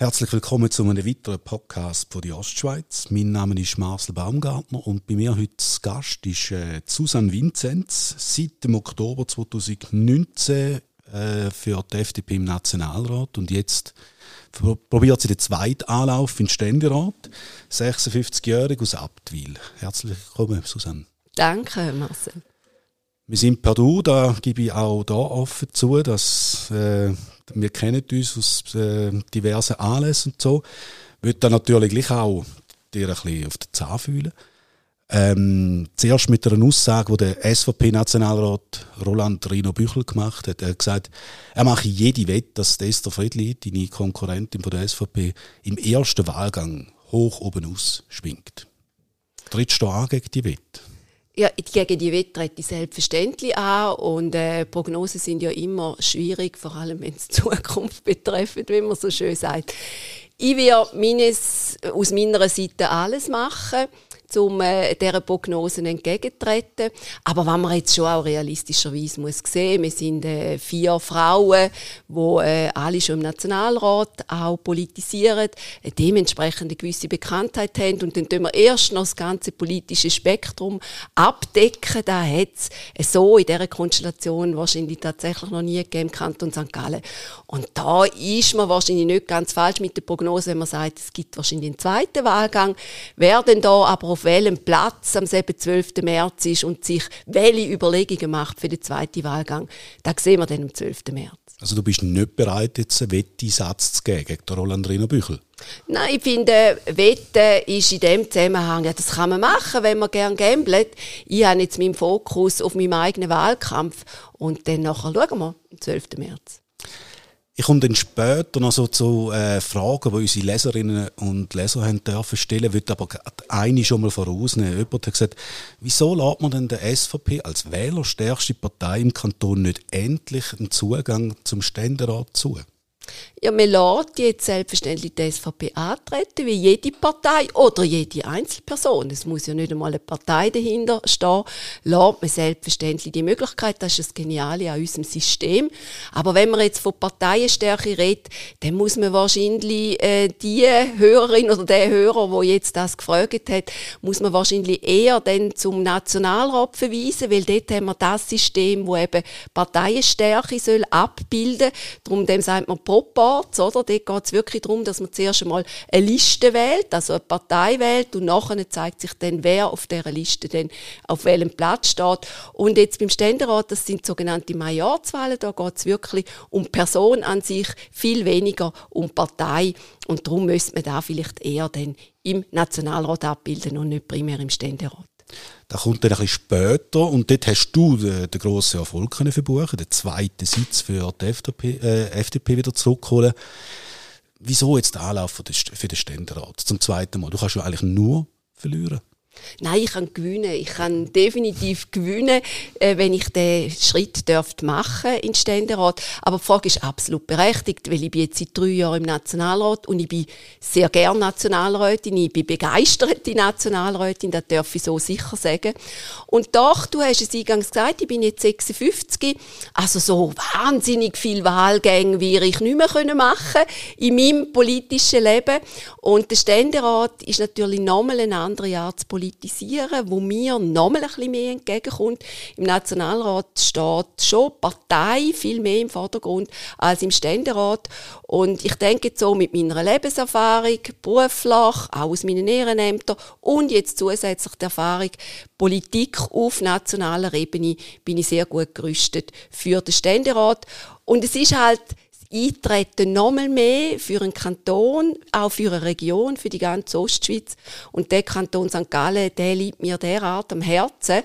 Herzlich willkommen zu einem weiteren Podcast von der Ostschweiz. Mein Name ist Marcel Baumgartner und bei mir heute Gast ist äh, Susanne Vinzenz, seit dem Oktober 2019 äh, für die FDP im Nationalrat und jetzt probiert sie den zweiten Anlauf in den Ständerat. 56-jährig aus Abtwil. Herzlich willkommen, Susanne. Danke, Marcel. Wir sind per Du, da gebe ich auch da offen zu, dass äh, wir kennen uns aus äh, diversen Anlässen und so. Ich würde dann natürlich auch dir ein bisschen auf den Zahn fühlen. Ähm, zuerst mit einer Aussage, die der SVP-Nationalrat Roland Rino Büchel gemacht hat. Er hat gesagt, er mache jede Wette, dass Esther Friedli, deine Konkurrentin von der SVP, im ersten Wahlgang hoch oben aus schwingt. Trittst du an gegen die Wette? Ja, gegen die Wette trete ich selbstverständlich an und äh, Prognosen sind ja immer schwierig, vor allem wenn es Zukunft betreffen, wie man so schön sagt. Ich werde aus meiner Seite alles machen um äh, dieser Prognosen entgegenzutreten. Aber was man jetzt schon auch realistischerweise muss sehen, wir sind äh, vier Frauen, die äh, alle schon im Nationalrat auch politisieren, äh, dementsprechend eine gewisse Bekanntheit haben und dann tun wir erst noch das ganze politische Spektrum abdecken. Da hat es äh, so in dieser Konstellation wahrscheinlich tatsächlich noch nie gegeben im Kanton St. Gallen. Und da ist man wahrscheinlich nicht ganz falsch mit der Prognose, wenn man sagt, es gibt wahrscheinlich einen zweiten Wahlgang. Wer denn da aber auf welchem Platz am 12. März ist und sich welche Überlegungen macht für den zweiten Wahlgang, das sehen wir dann am 12. März. Also du bist nicht bereit, jetzt einen Wetteinsatz zu geben gegen Roland Rino Büchel? Nein, ich finde, Wetten ist in dem Zusammenhang, ja, das kann man machen, wenn man gerne gambelt. Ich habe jetzt meinen Fokus auf meinen eigenen Wahlkampf und dann nachher schauen wir am 12. März. Ich komme dann später noch so zu äh, Fragen, die unsere Leserinnen und Leser haben dürfen stellen, würde aber eine schon mal vorausnehmen. Jemand hat gesagt, wieso lässt man denn der SVP als wählerstärkste Partei im Kanton nicht endlich einen Zugang zum Ständerat zu? Ja, man lässt jetzt selbstverständlich die SVP antreten, wie jede Partei oder jede Einzelperson. Es muss ja nicht einmal eine Partei dahinter stehen. Lässt man selbstverständlich die Möglichkeit, das ist das Geniale an unserem System. Aber wenn man jetzt von Parteienstärke redet, dann muss man wahrscheinlich äh, die Hörerin oder der Hörer, wo jetzt das gefragt hat, muss man wahrscheinlich eher dann zum Nationalrat verweisen, weil dort haben wir das System, wo eben Parteienstärke soll abbilden. Darum dem sagt man Pro Proports, oder? Dort geht es wirklich darum, dass man zuerst einmal eine Liste wählt, also eine Partei wählt und nachher zeigt sich dann, wer auf dieser Liste dann auf welchem Platz steht. Und jetzt beim Ständerat, das sind sogenannte Majorzwahlen, da geht es wirklich um Person an sich, viel weniger um Partei. Und darum müsste man da vielleicht eher dann im Nationalrat abbilden und nicht primär im Ständerat. Das kommt dann ein bisschen später und dort hast du den, den grossen Erfolg können verbuchen, den zweiten Sitz für die FDP, äh, FDP wieder zurückholen. Wieso jetzt der Anlauf für den Ständerat zum zweiten Mal? Du kannst ja eigentlich nur verlieren. Nein, ich kann gewinnen. Ich kann definitiv gewinnen, äh, wenn ich den Schritt dürfte machen in Ständerat. Aber die Frage ist absolut berechtigt, weil ich bin jetzt seit drei Jahren im Nationalrat und ich bin sehr gern Nationalrätin. Ich bin begeisterte Nationalrätin, das darf ich so sicher sagen. Und doch, du hast es eingangs gesagt, ich bin jetzt 56, also so wahnsinnig viel Wahlgänge wie ich nicht mehr machen in meinem politischen Leben. Und der Ständerat ist natürlich nochmal eine andere Art zu politisieren, wo mir nochmal ein bisschen mehr entgegenkommt. Im Nationalrat steht schon Partei viel mehr im Vordergrund als im Ständerat. Und ich denke so mit meiner Lebenserfahrung, beruflich, auch aus meinen Ehrenämtern und jetzt zusätzlich der Erfahrung Politik auf nationaler Ebene bin ich sehr gut gerüstet für den Ständerat. Und es ist halt eintreten nochmal mehr für einen Kanton, auch für eine Region, für die ganze Ostschweiz. Und der Kanton St. Gallen, der liegt mir derart am Herzen,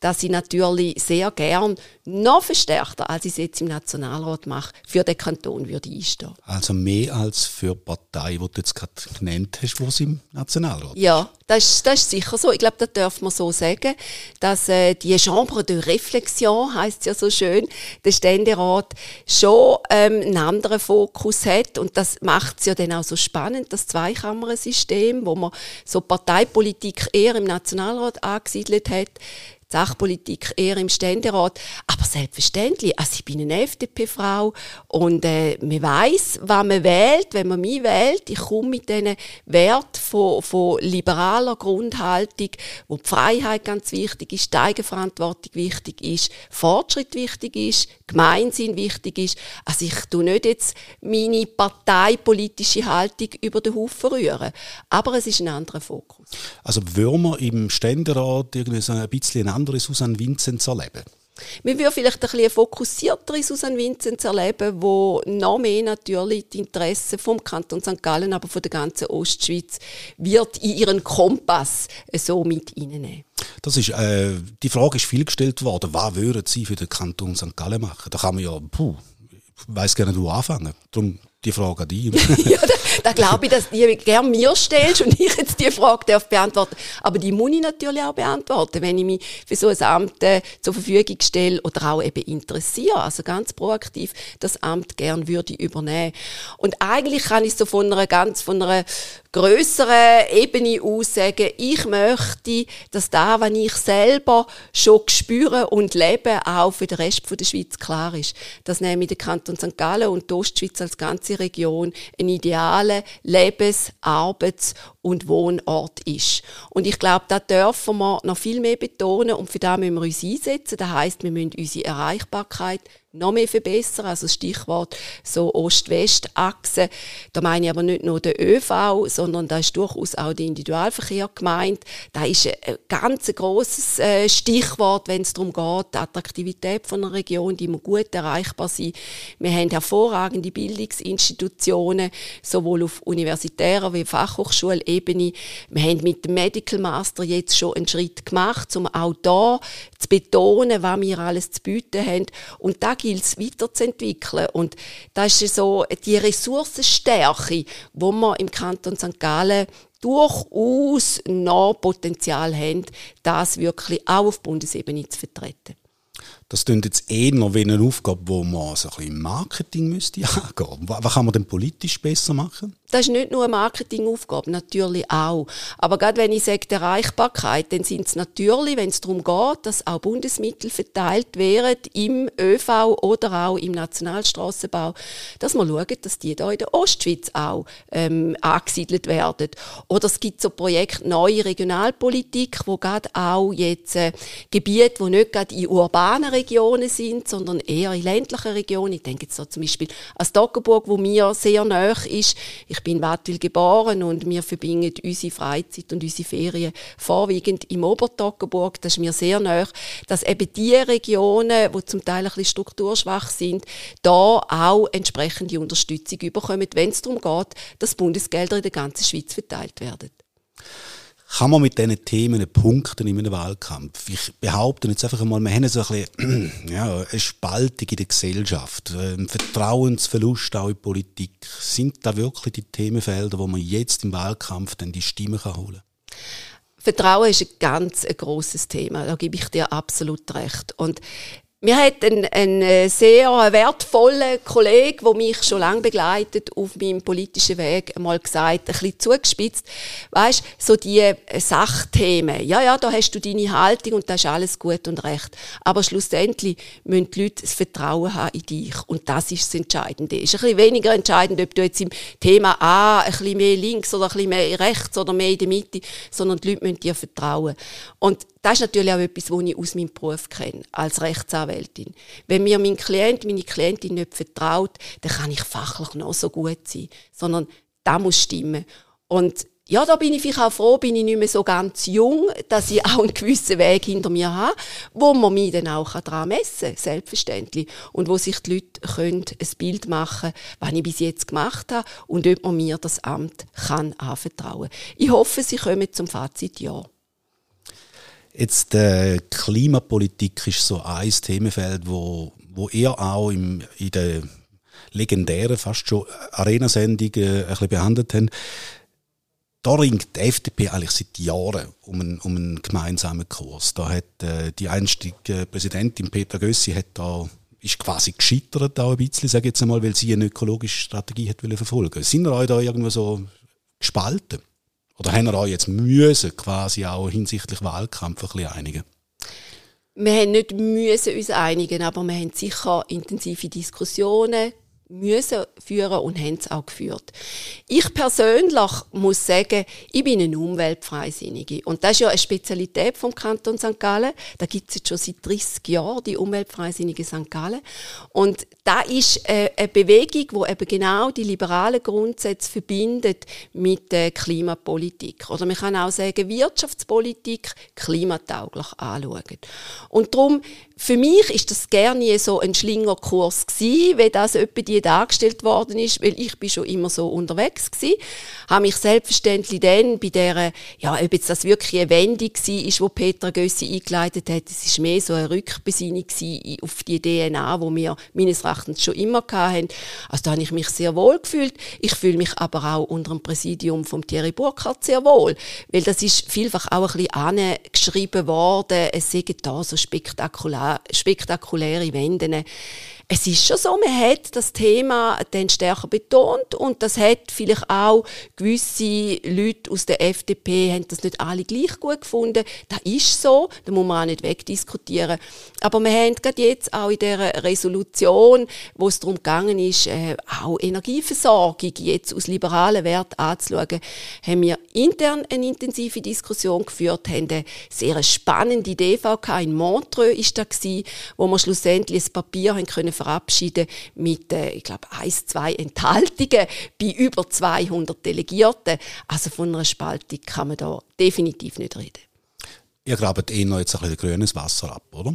dass ich natürlich sehr gern noch verstärkter, als ich es jetzt im Nationalrat mache, für den Kanton würde einstehen. Also mehr als für die Partei, die du jetzt gerade genannt hast, wo sie im Nationalrat Ja, das ist, das ist sicher so. Ich glaube, das darf man so sagen, dass äh, die Chambre de Réflexion, heißt ja so schön, der Ständerat schon ähm, einen anderen Fokus hat und das macht es ja dann auch so spannend, das Zweikammersystem, wo man so Parteipolitik eher im Nationalrat angesiedelt hat, Sachpolitik eher im Ständerat. Aber selbstverständlich, also ich bin eine FDP-Frau und äh, man weiß, was man wählt, wenn man mich wählt. Ich komme mit diesen Wert von, von liberaler Grundhaltung, wo die Freiheit ganz wichtig ist, die Eigenverantwortung wichtig ist, Fortschritt wichtig ist, Gemeinsinn wichtig ist. Also ich tue nicht jetzt meine parteipolitische Haltung über den Haufen rühren. Aber es ist ein anderer Fokus. Also würden wir im Ständerat irgendwie so ein bisschen andere Susan Vinzenz erleben? Wir würden vielleicht ein bisschen fokussiertere Susan Vinzenz erleben, wo noch mehr natürlich die Interessen vom Kanton St. Gallen, aber von der ganzen Ostschweiz wird in ihren Kompass so mit reinnehmen. Das ist, äh, die Frage ist viel gestellt worden. Was würden Sie für den Kanton St. Gallen machen? Da kann man ja, puh, ich weiss gerne, wo anfangen. Darum die Frage an dich. ja, da, da glaube ich, dass du die gerne mir stellst und ich jetzt die Frage darf beantworten. Aber die muss ich natürlich auch beantworten, wenn ich mich für so ein Amt äh, zur Verfügung stelle oder auch eben interessiere. Also ganz proaktiv das Amt gern würde übernehmen. Und eigentlich kann ich so von einer ganz, von einer größeren Ebene aus sagen, ich möchte, dass da, was ich selber schon spüre und lebe, auch für den Rest der Schweiz klar ist. Dass nämlich der Kanton St. Gallen und die Ostschweiz als ganze Region ein idealer Lebens-, Arbeits- und Wohnort ist. Und ich glaube, da dürfen wir noch viel mehr betonen und für das müssen wir uns einsetzen. Das heißt, wir müssen unsere Erreichbarkeit noch mehr verbessern. Also Stichwort so Ost-West-Achse. Da meine ich aber nicht nur den ÖV, sondern da ist durchaus auch der Individualverkehr gemeint. Da ist ein ganz großes äh, Stichwort, wenn es darum geht, die Attraktivität von einer Region, die muss gut erreichbar sein. Wir haben hervorragende Bildungsinstitutionen, sowohl auf universitärer wie Fachhochschulebene. Wir haben mit dem Medical Master jetzt schon einen Schritt gemacht, um auch da zu betonen, was wir alles zu bieten haben. Und da es weiterzuentwickeln. Und das ist so die Ressourcenstärke, wo wir im Kanton St. Gallen durchaus noch Potenzial haben, das wirklich auch auf Bundesebene zu vertreten. Das klingt jetzt eher wie eine Aufgabe, die man so ein bisschen Marketing müsste angehen. Was kann man denn politisch besser machen? Das ist nicht nur eine Marketingaufgabe, natürlich auch. Aber gerade wenn ich sage Erreichbarkeit, dann sind es natürlich, wenn es darum geht, dass auch Bundesmittel verteilt werden im ÖV oder auch im Nationalstrassenbau, dass man schaut, dass die da in der Ostschweiz auch ähm, angesiedelt werden. Oder es gibt so Projekte Neue Regionalpolitik, wo gerade auch jetzt äh, Gebiete, die nicht gerade in urbanen Regionen sind, sondern eher in ländlichen Regionen, ich denke jetzt so zum Beispiel an Stockenburg, wo mir sehr nahe ist, ich bin in Wattwil geboren und wir verbinden unsere Freizeit und unsere Ferien vorwiegend im Obertoggenburg. Das ist mir sehr nahe, dass eben die Regionen, die zum Teil ein bisschen strukturschwach sind, da auch entsprechende Unterstützung bekommen, wenn es darum geht, dass Bundesgelder in der ganzen Schweiz verteilt werden kann man mit diesen Themen punkten in einem Wahlkampf? Ich behaupte jetzt einfach einmal, wir haben so ein bisschen, ja, eine Spaltung in der Gesellschaft, ein Vertrauensverlust auch in die Politik. Sind da wirklich die Themenfelder, wo man jetzt im Wahlkampf dann die Stimmen kann holen Vertrauen ist ein ganz ein grosses Thema, da gebe ich dir absolut recht. Und mir hat ein, ein äh, sehr wertvoller Kollege, der mich schon lange begleitet auf meinem politischen Weg, einmal gesagt, ein bisschen zugespitzt, weißt, so die äh, Sachthemen. Ja, ja, da hast du deine Haltung und das ist alles gut und recht. Aber schlussendlich müssen die Leute das Vertrauen haben in dich. Und das ist das Entscheidende. Ist ein bisschen weniger entscheidend, ob du jetzt im Thema A ein bisschen mehr links oder ein bisschen mehr rechts oder mehr in der Mitte, sondern die Leute müssen dir vertrauen. Und das ist natürlich auch etwas, was ich aus meinem Beruf kenne, als Rechtsanwältin. Wenn mir mein Klient, meine Klientin nicht vertraut, dann kann ich fachlich noch so gut sein. Sondern da muss stimmen. Und ja, da bin ich vielleicht auch froh, bin ich nicht mehr so ganz jung, dass ich auch einen gewissen Weg hinter mir habe, wo man mich dann auch daran messen kann, selbstverständlich. Und wo sich die Leute können ein Bild machen können, was ich bis jetzt gemacht habe und ob man mir das Amt kann anvertrauen kann. Ich hoffe, Sie kommen zum Fazit Ja. Jetzt äh, Klimapolitik ist so ein Themenfeld, wo, wo ihr auch im, in der legendären, fast schon Arena-Sendung äh, ein bisschen behandelt habt. Da ringt die FDP eigentlich seit Jahren um einen, um einen gemeinsamen Kurs. Da hat äh, die einstige Präsidentin Petra Gössi hat da ist quasi gescheitert auch ein bisschen, sage ich jetzt einmal, weil sie eine ökologische Strategie hat verfolgen. Sind ihr euch da irgendwo so gespalten? Oder haben wir euch jetzt müssen quasi auch hinsichtlich Wahlkampf ein bisschen einigen? Wir haben nicht müssen uns einigen, aber wir haben sicher intensive Diskussionen müssen führen und haben es auch geführt. Ich persönlich muss sagen, ich bin eine Umweltfreisinnige. Und das ist ja eine Spezialität vom Kanton St. Gallen. Da gibt es jetzt schon seit 30 Jahren die Umweltfreisinnige St. Gallen. Und da ist äh, eine Bewegung, die eben genau die liberalen Grundsätze verbindet mit der Klimapolitik. Oder man kann auch sagen, Wirtschaftspolitik klimatauglich anschauen. Und darum, für mich ist das gerne so ein Schlingerkurs gewesen, wie das etwa die dargestellt worden ist, weil ich bin schon immer so unterwegs gewesen, habe mich selbstverständlich dann bei der, ja, ob jetzt das wirklich eine Wendung war, ist, wo Petra Gössi eingeleitet hat, es ist mehr so eine Rückbesinnung auf die DNA, wo wir meines Erachtens schon immer hatten. Also da habe ich mich sehr wohl gefühlt. Ich fühle mich aber auch unter dem Präsidium von Thierry Burkhardt sehr wohl, weil das ist vielfach auch ein bisschen angeschrieben worden, es seien da so spektakulär spektakuläre Wenden es ist schon so, man hat das Thema dann stärker betont und das hat vielleicht auch gewisse Leute aus der FDP haben das nicht alle gleich gut gefunden. Das ist so, da muss man auch nicht wegdiskutieren. Aber wir haben gerade jetzt auch in der Resolution, wo es darum gegangen ist, äh, auch Energieversorgung jetzt aus liberalen Werten anzuschauen, haben wir intern eine intensive Diskussion geführt, haben eine sehr spannende DVK in Montreux ist da gewesen, wo wir schlussendlich ein Papier haben können verabschieden mit, äh, ich glaube, eins, zwei Enthaltungen bei über 200 Delegierten. Also von einer Spaltung kann man da definitiv nicht reden. Ihr grabt eh noch jetzt ein bisschen grünes Wasser ab, oder?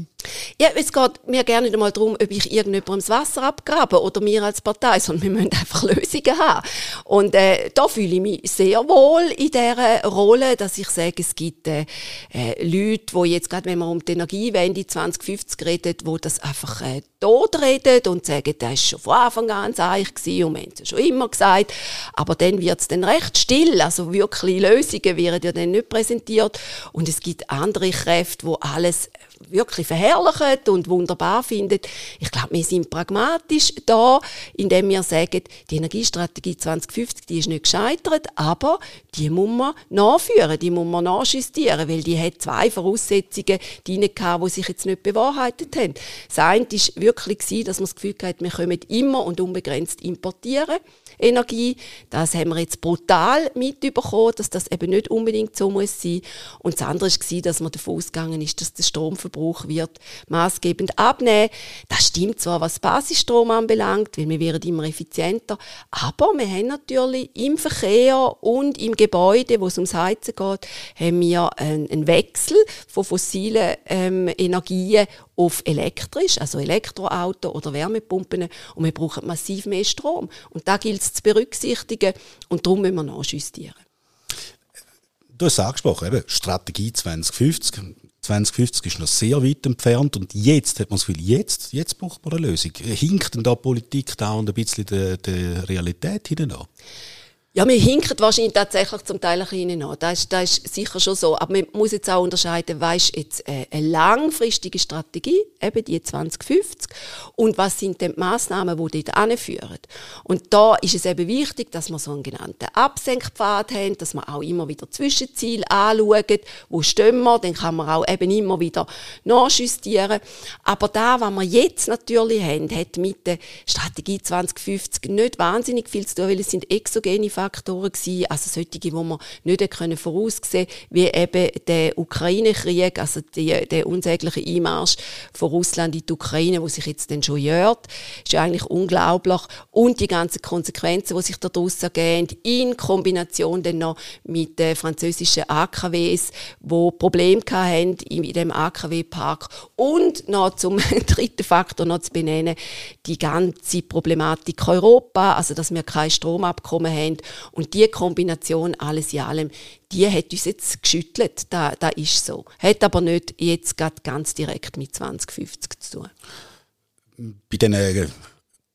Ja, es geht mir gerne nicht einmal darum, ob ich irgendjemandem das Wasser abgrabe oder mir als Partei, sondern wir müssen einfach Lösungen haben. Und äh, da fühle ich mich sehr wohl in dieser Rolle, dass ich sage, es gibt äh, äh, Leute, die jetzt gerade, wenn man um die Energiewende 2050 redet, wo das einfach äh, tot reden und sagen, das war schon von Anfang an Zeichen und wir haben es schon immer gesagt. Aber dann wird es dann recht still, also wirklich Lösungen werden ja dann nicht präsentiert. Und es gibt andere Kräfte, wo alles wirklich verherrlichen und wunderbar finden. Ich glaube, wir sind pragmatisch da, indem wir sagen, die Energiestrategie 2050, die ist nicht gescheitert, aber die muss man nachführen, die muss man nachjustieren, weil die hat zwei Voraussetzungen drin gehabt, die sich jetzt nicht bewahrheitet haben. Das eine war wirklich, dass man das Gefühl hat, wir können immer und unbegrenzt importieren. Energie. Das haben wir jetzt brutal mitbekommen, dass das eben nicht unbedingt so muss sein. Und das andere war, dass man davon ausgegangen ist, dass der Stromverbrauch wird maßgebend abnehmen. Das stimmt zwar, was Basisstrom anbelangt, weil wir werden immer effizienter, aber wir haben natürlich im Verkehr und im Gebäude, wo es ums Heizen geht, haben wir einen Wechsel von fossilen ähm, Energien auf elektrisch, also Elektroauto oder Wärmepumpen und wir brauchen massiv mehr Strom. Und da gilt es zu berücksichtigen und darum müssen wir nachjustieren. Du hast es angesprochen, eben, Strategie 2050. 2050 ist noch sehr weit entfernt und jetzt hat man das Gefühl, jetzt, jetzt braucht man eine Lösung. Hinkt denn da Politik da und ein bisschen der, Realität hinein? Ja, wir hinken wahrscheinlich tatsächlich zum Teil ein bisschen an. Das ist, das ist sicher schon so. Aber man muss jetzt auch unterscheiden, was jetzt äh, eine langfristige Strategie, eben die 2050, und was sind denn die Massnahmen, die dort anführen. Und da ist es eben wichtig, dass wir so einen genannten Absenkpfad haben, dass wir auch immer wieder Zwischenziele anschauen, wo stehen wir, dann kann man auch eben immer wieder nachjustieren. Aber da, was wir jetzt natürlich haben, hat mit der Strategie 2050 nicht wahnsinnig viel zu tun, weil es sind exogene Faktoren gewesen, also solche, die man nicht können voraussehen wie eben der Ukraine-Krieg, also die, der unsägliche Einmarsch von Russland in die Ukraine, wo sich jetzt dann schon jährt, ist ja eigentlich unglaublich. Und die ganzen Konsequenzen, die sich daraus ergeben, in Kombination dann noch mit den französischen AKWs, wo Probleme hatten in dem AKW-Park. Und noch zum dritten Faktor noch zu benennen, die ganze Problematik Europa, also dass wir kein Stromabkommen haben Und die Kombination alles in allem, die hat uns jetzt geschüttelt. Da, da ist so. Hat aber nicht jetzt ganz direkt mit 2050 zu tun. Bei den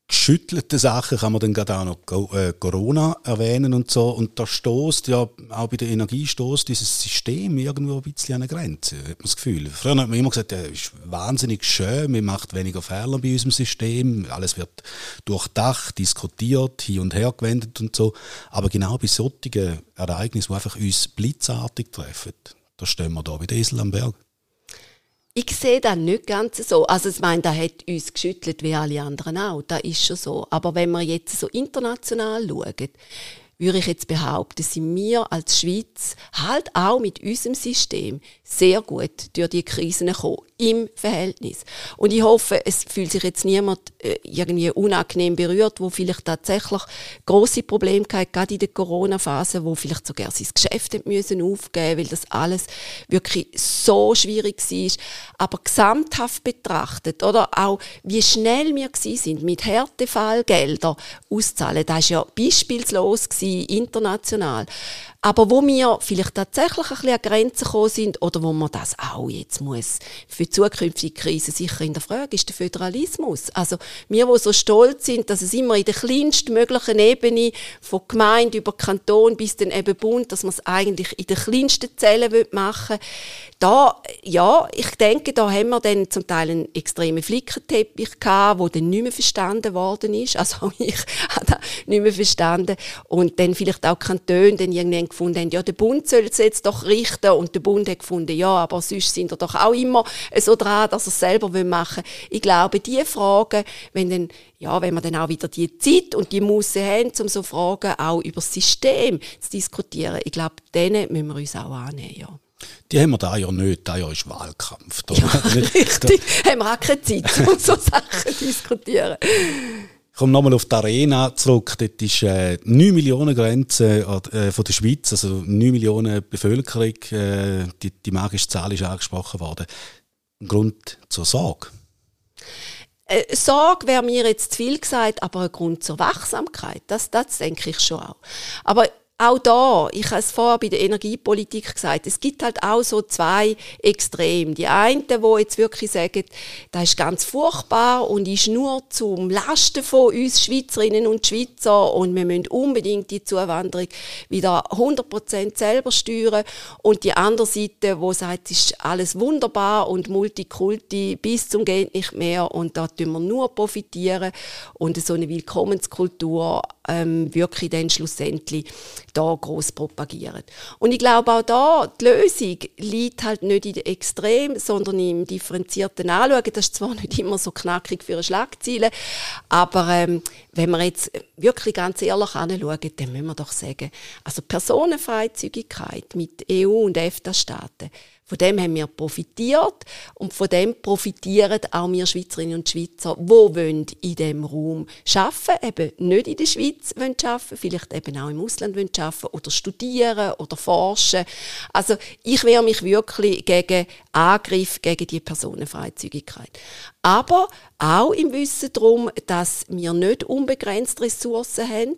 geschüttelten Sachen kann man dann gerade auch noch äh, Corona erwähnen und so. Und da stoßt ja auch bei der Energie stoßt dieses System irgendwo ein bisschen an eine Grenze, hat man das Gefühl. Früher hat man immer gesagt, es ist wahnsinnig schön, man macht weniger Fehler bei unserem System, alles wird durchdacht, diskutiert, hin und her gewendet und so. Aber genau bei solchen Ereignissen, die einfach uns blitzartig treffen, da stehen wir da wie der Esel am Berg. Ich sehe das nicht ganz so. Also ich meine, da hat uns geschüttelt wie alle anderen auch. Das ist schon so. Aber wenn wir jetzt so international schauen, würde ich jetzt behaupten, sind wir als Schweiz halt auch mit unserem System sehr gut durch die Krisen gekommen im Verhältnis. Und ich hoffe, es fühlt sich jetzt niemand äh, irgendwie unangenehm berührt, wo vielleicht tatsächlich große Probleme hatte, gerade in der Corona-Phase, wo vielleicht sogar sein Geschäft müssen aufgeben, weil das alles wirklich so schwierig war. Aber gesamthaft betrachtet, oder auch wie schnell wir sind mit Härtefallgelder auszahlen, das war ja beispielslos gewesen, international. Aber wo wir vielleicht tatsächlich ein bisschen an Grenzen gekommen sind oder wo man das auch jetzt muss für zukünftige Krisen sicher in der Frage ist der Föderalismus. Also wir, wo so stolz sind, dass es immer in der kleinsten möglichen Ebene von Gemeinde über Kanton bis dann eben Bund, dass man es eigentlich in den kleinsten Zellen machen will, da, ja, ich denke, da haben wir dann zum Teil einen extremen Flickenteppich gehabt, der dann nicht mehr verstanden worden ist. Also ich habe das nicht mehr verstanden. Und dann vielleicht auch Kantone dann irgendwann gefunden haben, ja, der Bund soll es jetzt doch richten. Und der Bund hat gefunden, ja, aber sonst sind wir doch auch immer so dran, dass er es selber machen will. Ich glaube, diese Fragen, wenn dann ja, wenn wir dann auch wieder die Zeit und die Muße haben, um so Fragen auch über das System zu diskutieren, ich glaube, denen müssen wir uns auch annehmen, ja. Die haben wir da ja nicht, da ja ist Wahlkampf. Da ja, richtig, da haben wir auch keine Zeit, um so Sachen zu diskutieren. Ich komme nochmal auf die Arena zurück. Dort ist äh, 9 Millionen Grenze äh, von der Schweiz, also 9 Millionen Bevölkerung. Äh, die, die magische Zahl ist angesprochen worden. Ein Grund zur Sorge. Äh, Sorge wäre mir jetzt zu viel gesagt, aber ein Grund zur Wachsamkeit, das, das denke ich schon auch. Aber auch da, ich habe es vorher bei der Energiepolitik gesagt, es gibt halt auch so zwei Extreme. Die einen, die jetzt wirklich sagen, das ist ganz furchtbar und ist nur zum Lasten von uns Schweizerinnen und Schweizer und wir müssen unbedingt die Zuwanderung wieder 100% selber steuern. Und die andere Seite, wo sagt, es ist alles wunderbar und Multikulti bis zum geht nicht mehr und da tun wir nur profitieren und so eine Willkommenskultur ähm, wirklich dann schlussendlich da groß propagieren. Und ich glaube auch da, die Lösung liegt halt nicht in den Extrem, sondern im differenzierten Anschauen. Das ist zwar nicht immer so knackig für eine Schlagziele, aber ähm, wenn wir jetzt wirklich ganz ehrlich anschauen, dann müssen wir doch sagen, also Personenfreizügigkeit mit EU und EFTA-Staaten, von dem haben wir profitiert und von dem profitieren auch wir Schweizerinnen und Schweizer, wo wollen in dem Raum arbeiten, eben nicht in der Schweiz wollen arbeiten, vielleicht eben auch im Ausland wollen oder studieren oder forschen. Also ich wehre mich wirklich gegen Angriff gegen die Personenfreizügigkeit. Aber auch im Wissen darum, dass wir nicht unbegrenzt Ressourcen haben,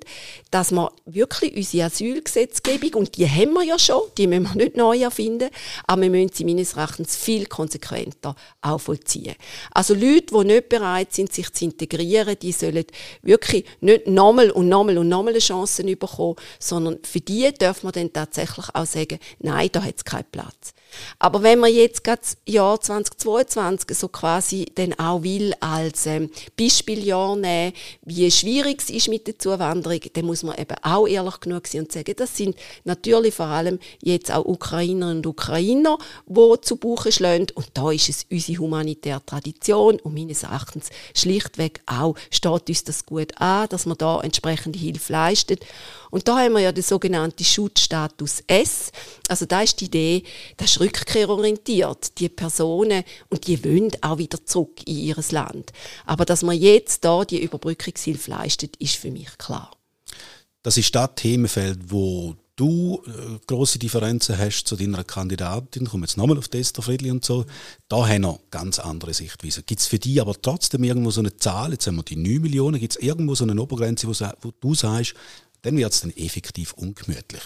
dass wir wirklich unsere Asylgesetzgebung, und die haben wir ja schon, die müssen wir nicht neu erfinden, aber wir müssen sie meines Erachtens viel konsequenter auch vollziehen. Also Leute, die nicht bereit sind, sich zu integrieren, die sollen wirklich nicht nochmal und nochmal und nochmal Chancen bekommen, sondern für die dürfen wir dann tatsächlich auch sagen, nein, da hat es keinen Platz. Aber wenn man jetzt gerade das Jahr 2022 so quasi dann auch will als ähm, Beispieljahr nehmen, wie schwierig es ist mit der Zuwanderung, dann muss man eben auch ehrlich genug sein und sagen, das sind natürlich vor allem jetzt auch Ukrainerinnen und Ukrainer, die zu Buche schlagen. Und da ist es unsere humanitäre Tradition und meines Erachtens schlichtweg auch steht uns das gut an, dass man da entsprechende Hilfe leistet. Und da haben wir ja den sogenannten Schutzstatus S. Also da ist die Idee, das ist rückkehrorientiert. Die Personen, und die wollen auch wieder zurück in ihr Land. Aber dass man jetzt da die Überbrückungshilfe leistet, ist für mich klar. Das ist das Themenfeld, wo du äh, große Differenzen hast zu deiner Kandidatin, ich komme jetzt nochmal auf Esther Friedli und so, da haben wir ganz andere Sichtweisen. Gibt es für die aber trotzdem irgendwo so eine Zahl, jetzt haben wir die 9 Millionen, gibt es irgendwo so eine Obergrenze, wo, du sagst, dann wird es dann effektiv ungemütlich.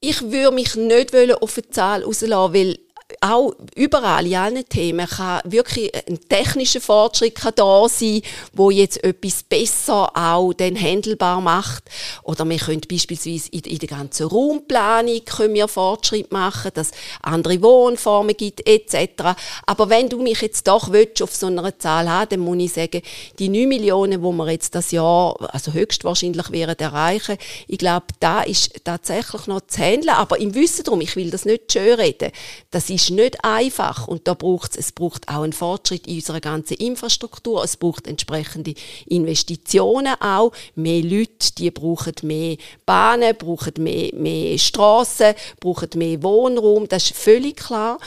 Ich würde mich nicht auf eine Zahl rauslassen, weil auch überall in allen Themen kann wirklich ein technischer Fortschritt kann da sein, wo jetzt etwas besser auch dann handelbar macht. Oder wir können beispielsweise in, in der ganzen Raumplanung können wir Fortschritt machen, dass andere Wohnformen gibt etc. Aber wenn du mich jetzt doch willst, auf so einer Zahl haben, dann muss ich sagen, die 9 Millionen, wo wir jetzt das Jahr also höchstwahrscheinlich werden erreichen, ich glaube, da ist tatsächlich noch zu handeln. Aber im Wissen darum, ich will das nicht schön reden, das ist nicht einfach und da braucht es, braucht auch einen Fortschritt in unserer ganzen Infrastruktur, es braucht entsprechende Investitionen auch, mehr Leute, die brauchen mehr Bahnen, brauchen mehr, mehr Straßen, brauchen mehr Wohnraum, das ist völlig klar.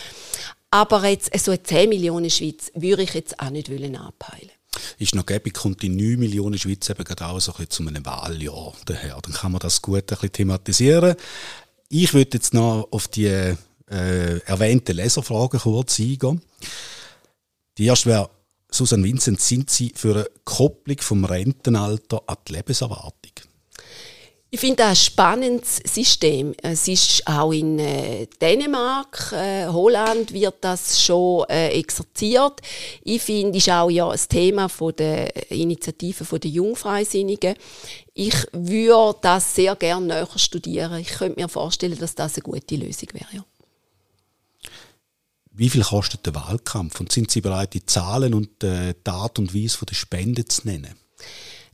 Aber jetzt so eine 10 Millionen Schweiz würde ich jetzt auch nicht anpeilen ist noch gäbig, kommt die 9 Millionen Schweiz eben gerade auch so ein zu einem Wahljahr daher. Dann kann man das gut ein bisschen thematisieren. Ich würde jetzt noch auf die äh, erwähnte Leserfragen kurz eingehen. Die erste wäre, Susan Vincent, sind Sie für eine Kopplung vom Rentenalter an die Lebenserwartung? Ich finde das ein spannendes System. Es ist auch in äh, Dänemark, äh, Holland wird das schon äh, exerziert. Ich finde, ist auch ja ein Thema von der Initiative von der Jungfreisinnigen. Ich würde das sehr gerne näher studieren. Ich könnte mir vorstellen, dass das eine gute Lösung wäre. Ja. Wie viel kostet der Wahlkampf? Und sind Sie bereit, die Zahlen und äh, die Art und Weise der Spende zu nennen?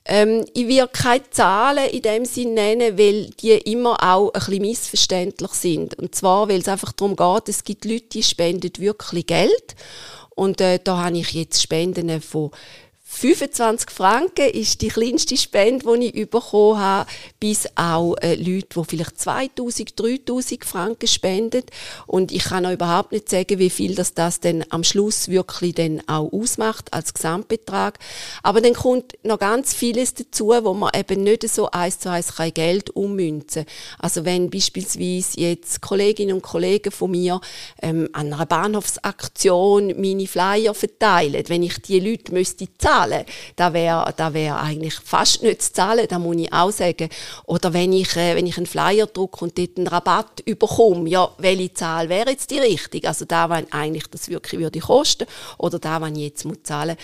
Ähm, ich will keine Zahlen in dem Sinne nennen, weil die immer auch ein bisschen missverständlich sind. Und zwar, weil es einfach darum geht, es gibt Leute, die spenden wirklich Geld. Und äh, da habe ich jetzt Spenden von 25 Franken ist die kleinste Spende, die ich bekommen habe, bis auch äh, Leute, die vielleicht 2000, 3000 Franken spenden. Und ich kann auch überhaupt nicht sagen, wie viel das, das dann am Schluss wirklich dann auch ausmacht als Gesamtbetrag. Aber dann kommt noch ganz vieles dazu, wo man eben nicht so eins zu eins kein Geld ummünzen Also wenn beispielsweise jetzt Kolleginnen und Kollegen von mir ähm, an einer Bahnhofsaktion meine Flyer verteilen, wenn ich die Leute müsste zahlen zahlen. Da wäre da wär eigentlich fast nicht zu zahlen, da muss ich auch sagen. Oder wenn ich, äh, wenn ich einen Flyer drucke und dort einen Rabatt überkomme, ja, welche Zahl wäre jetzt die richtige? Also da, wenn eigentlich das wirklich würde kosten oder da, wenn ich jetzt muss zahlen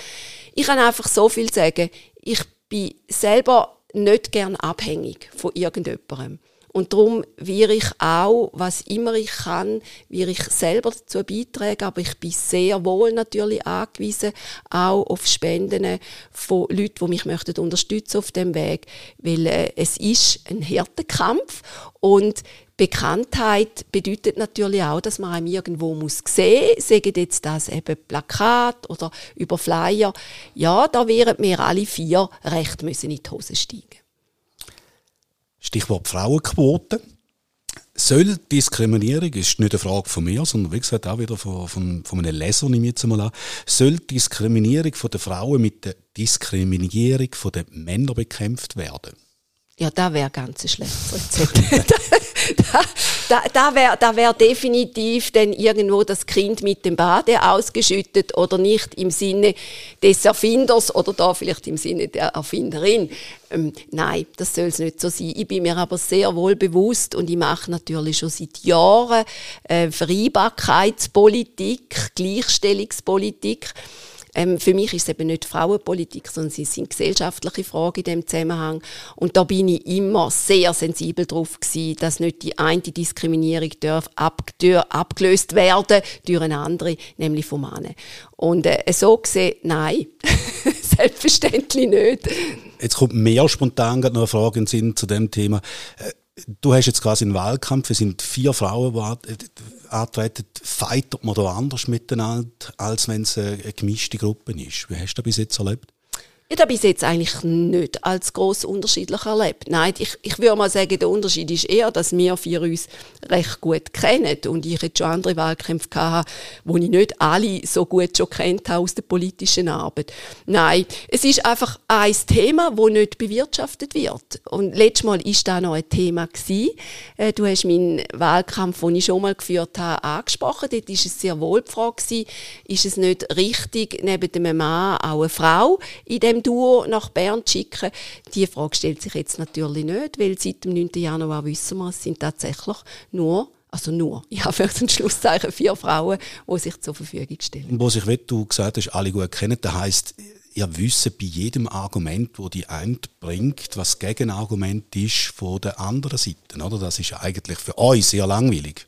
Ich kann einfach so viel sagen, ich bin selber nicht gern abhängig von irgendjemandem. Und darum will ich auch, was immer ich kann, will ich selber dazu beitragen. Aber ich bin sehr wohl natürlich angewiesen, auch auf Spenden von Leuten, die mich möchten unterstützen auf dem Weg. Weil äh, es ist ein harter Kampf und Bekanntheit bedeutet natürlich auch, dass man einem irgendwo muss sehen muss. Sagen jetzt das eben Plakat oder über Flyer. Ja, da wären wir alle vier recht müssen in die Hose steigen. Stichwort Frauenquote. Soll Diskriminierung, ist nicht eine Frage von mir, sondern wie gesagt auch wieder von, von, von einem Leser, nehme ich jetzt mal an, soll Diskriminierung der Frauen mit der Diskriminierung von den Männern bekämpft werden? Ja, da wäre ganz da, da, da wäre da wär definitiv dann irgendwo das Kind mit dem Bade ausgeschüttet oder nicht im Sinne des Erfinders oder da vielleicht im Sinne der Erfinderin. Ähm, nein, das soll es nicht so sein. Ich bin mir aber sehr wohl bewusst und ich mache natürlich schon seit Jahren äh, Vereinbarkeitspolitik, Gleichstellungspolitik. Ähm, für mich ist es eben nicht Frauenpolitik, sondern es sind gesellschaftliche Fragen in dem Zusammenhang. Und da bin ich immer sehr sensibel darauf gewesen, dass nicht die eine Diskriminierung darf ab, abgelöst werden durch eine andere, nämlich von Männern. Und äh, so gesehen, nein, selbstverständlich nicht. Jetzt kommt mehr spontan noch eine Frage in den Sinn zu dem Thema. Äh, du hast jetzt quasi einen Wahlkampf, es sind vier Frauen, antreten. Fightet man da anders miteinander, als wenn es eine gemischte Gruppe ist? Wie hast du das bis jetzt erlebt? Ich habe bis jetzt eigentlich nicht als gross unterschiedlich erlebt. Nein, ich, ich würde mal sagen, der Unterschied ist eher, dass wir vier uns recht gut kennen und ich jetzt schon andere Wahlkämpfe hatte, wo ich nicht alle so gut schon kennt habe aus der politischen Arbeit. Nein, es ist einfach ein Thema, das nicht bewirtschaftet wird. Und letztes Mal war da noch ein Thema gewesen. Äh, du hast meinen Wahlkampf, den ich schon mal geführt habe, angesprochen. Dort war es sehr wohl die Frage gewesen, ist es nicht richtig, neben dem Mann auch eine Frau in dem Duo nach Bern zu schicken, die Frage stellt sich jetzt natürlich nicht, weil seit dem 9. Januar wissen wir, es sind tatsächlich nur also nur, ich habe für ein Schlusszeichen vier Frauen, die sich zur Verfügung stellen. Und wo sich, wie du gesagt hast, alle gut kennen, das heisst, ihr wisst bei jedem Argument, wo die eine bringt, was das Gegenargument ist von der anderen Seite. Oder? Das ist eigentlich für uns sehr langweilig.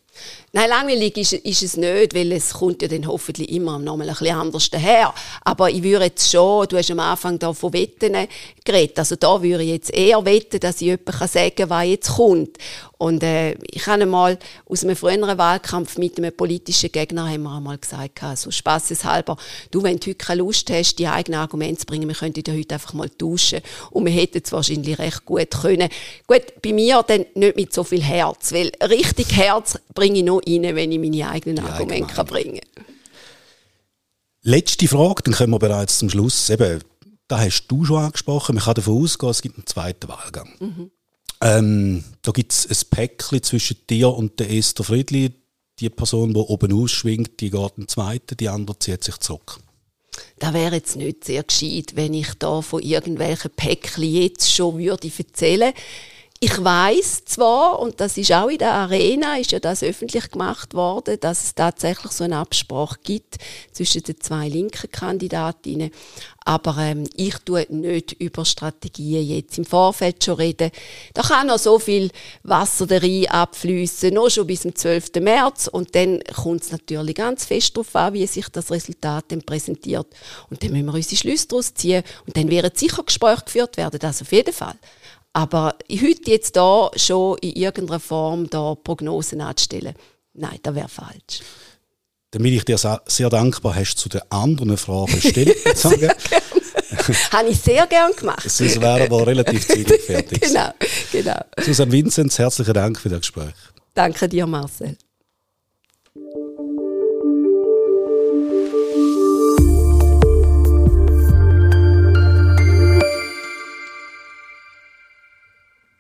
Nein, langweilig ist, ist, es nicht, weil es kommt ja dann hoffentlich immer nochmal ein bisschen anders daher. Aber ich würde jetzt schon, du hast am Anfang da von Wetten geredet, also da würde ich jetzt eher wetten, dass ich jemandem sagen kann, was jetzt kommt. Und äh, ich habe einmal aus einem früheren Wahlkampf mit einem politischen Gegner haben wir einmal gesagt, so also spaßeshalber, du, wenn du heute keine Lust hast, die eigenen Argumente zu bringen, wir könnten ja heute einfach mal tauschen. Und wir hätten es wahrscheinlich recht gut können. Gut, bei mir dann nicht mit so viel Herz, weil richtig Herz bringe ich nur rein, wenn ich meine eigenen die Argumente kann bringen kann. Letzte Frage, dann kommen wir bereits zum Schluss. Eben, da hast du schon angesprochen, man kann davon ausgehen, es gibt einen zweiten Wahlgang. Mhm. Ähm, da gibt es ein Päckchen zwischen dir und der Esther Friedli. Die Person, die oben ausschwingt, die geht den zweiten, die andere zieht sich zurück. Da wäre jetzt nicht sehr gescheit, wenn ich da von irgendwelchen Päckchen jetzt schon würde erzählen. Ich weiß zwar, und das ist auch in der Arena, ist ja das öffentlich gemacht worden, dass es tatsächlich so eine Absprache gibt zwischen den zwei linken Kandidatinnen. Aber ähm, ich tue nicht über Strategien jetzt im Vorfeld schon reden. Da kann noch so viel Wasser da rein abfließen, noch schon bis zum 12. März. Und dann kommt es natürlich ganz fest darauf an, wie sich das Resultat dann präsentiert. Und dann müssen wir unsere Schlüsse daraus ziehen. Und dann werden sicher Gespräche geführt werden, das auf jeden Fall. Aber heute jetzt da schon in irgendeiner Form da Prognosen anzustellen, nein, das wäre falsch. Dann bin ich dir sehr dankbar, hast du zu den anderen Fragen gestellt. Habe ich sehr gern gemacht. Sonst wäre aber relativ zügig fertig. genau, genau. Susanne Vinzenz, herzlichen Dank für das Gespräch. Danke dir, Marcel.